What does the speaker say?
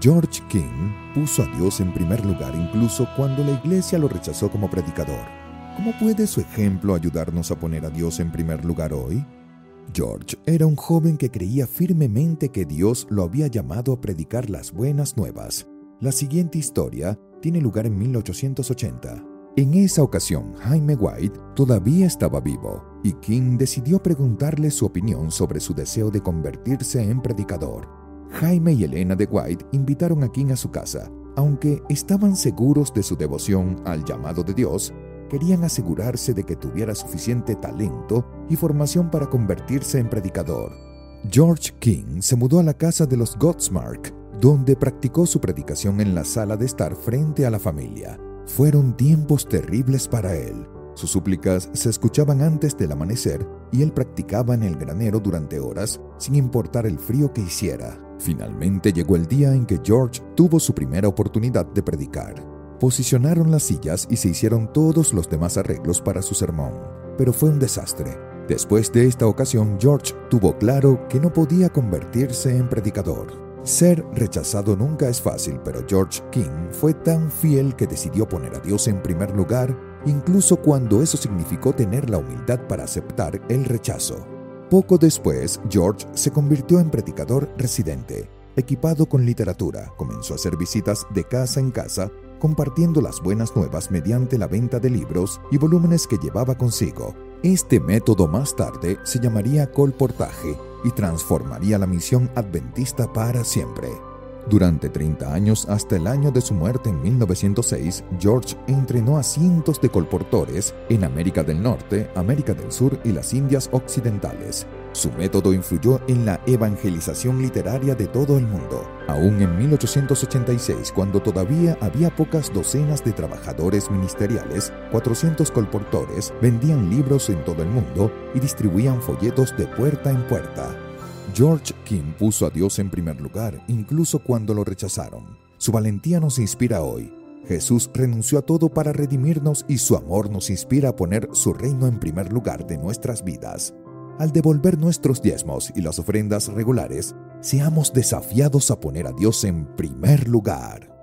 George King puso a Dios en primer lugar incluso cuando la iglesia lo rechazó como predicador. ¿Cómo puede su ejemplo ayudarnos a poner a Dios en primer lugar hoy? George era un joven que creía firmemente que Dios lo había llamado a predicar las buenas nuevas. La siguiente historia tiene lugar en 1880. En esa ocasión, Jaime White todavía estaba vivo y King decidió preguntarle su opinión sobre su deseo de convertirse en predicador. Jaime y Elena de White invitaron a King a su casa. Aunque estaban seguros de su devoción al llamado de Dios, querían asegurarse de que tuviera suficiente talento y formación para convertirse en predicador. George King se mudó a la casa de los Godsmark, donde practicó su predicación en la sala de estar frente a la familia. Fueron tiempos terribles para él. Sus súplicas se escuchaban antes del amanecer y él practicaba en el granero durante horas sin importar el frío que hiciera. Finalmente llegó el día en que George tuvo su primera oportunidad de predicar. Posicionaron las sillas y se hicieron todos los demás arreglos para su sermón, pero fue un desastre. Después de esta ocasión, George tuvo claro que no podía convertirse en predicador. Ser rechazado nunca es fácil, pero George King fue tan fiel que decidió poner a Dios en primer lugar, incluso cuando eso significó tener la humildad para aceptar el rechazo. Poco después, George se convirtió en predicador residente. Equipado con literatura, comenzó a hacer visitas de casa en casa, compartiendo las buenas nuevas mediante la venta de libros y volúmenes que llevaba consigo. Este método más tarde se llamaría colportaje y transformaría la misión adventista para siempre. Durante 30 años, hasta el año de su muerte en 1906, George entrenó a cientos de colportores en América del Norte, América del Sur y las Indias Occidentales. Su método influyó en la evangelización literaria de todo el mundo. Aún en 1886, cuando todavía había pocas docenas de trabajadores ministeriales, 400 colportores vendían libros en todo el mundo y distribuían folletos de puerta en puerta. George King puso a Dios en primer lugar, incluso cuando lo rechazaron. Su valentía nos inspira hoy. Jesús renunció a todo para redimirnos y su amor nos inspira a poner su reino en primer lugar de nuestras vidas. Al devolver nuestros diezmos y las ofrendas regulares, seamos desafiados a poner a Dios en primer lugar.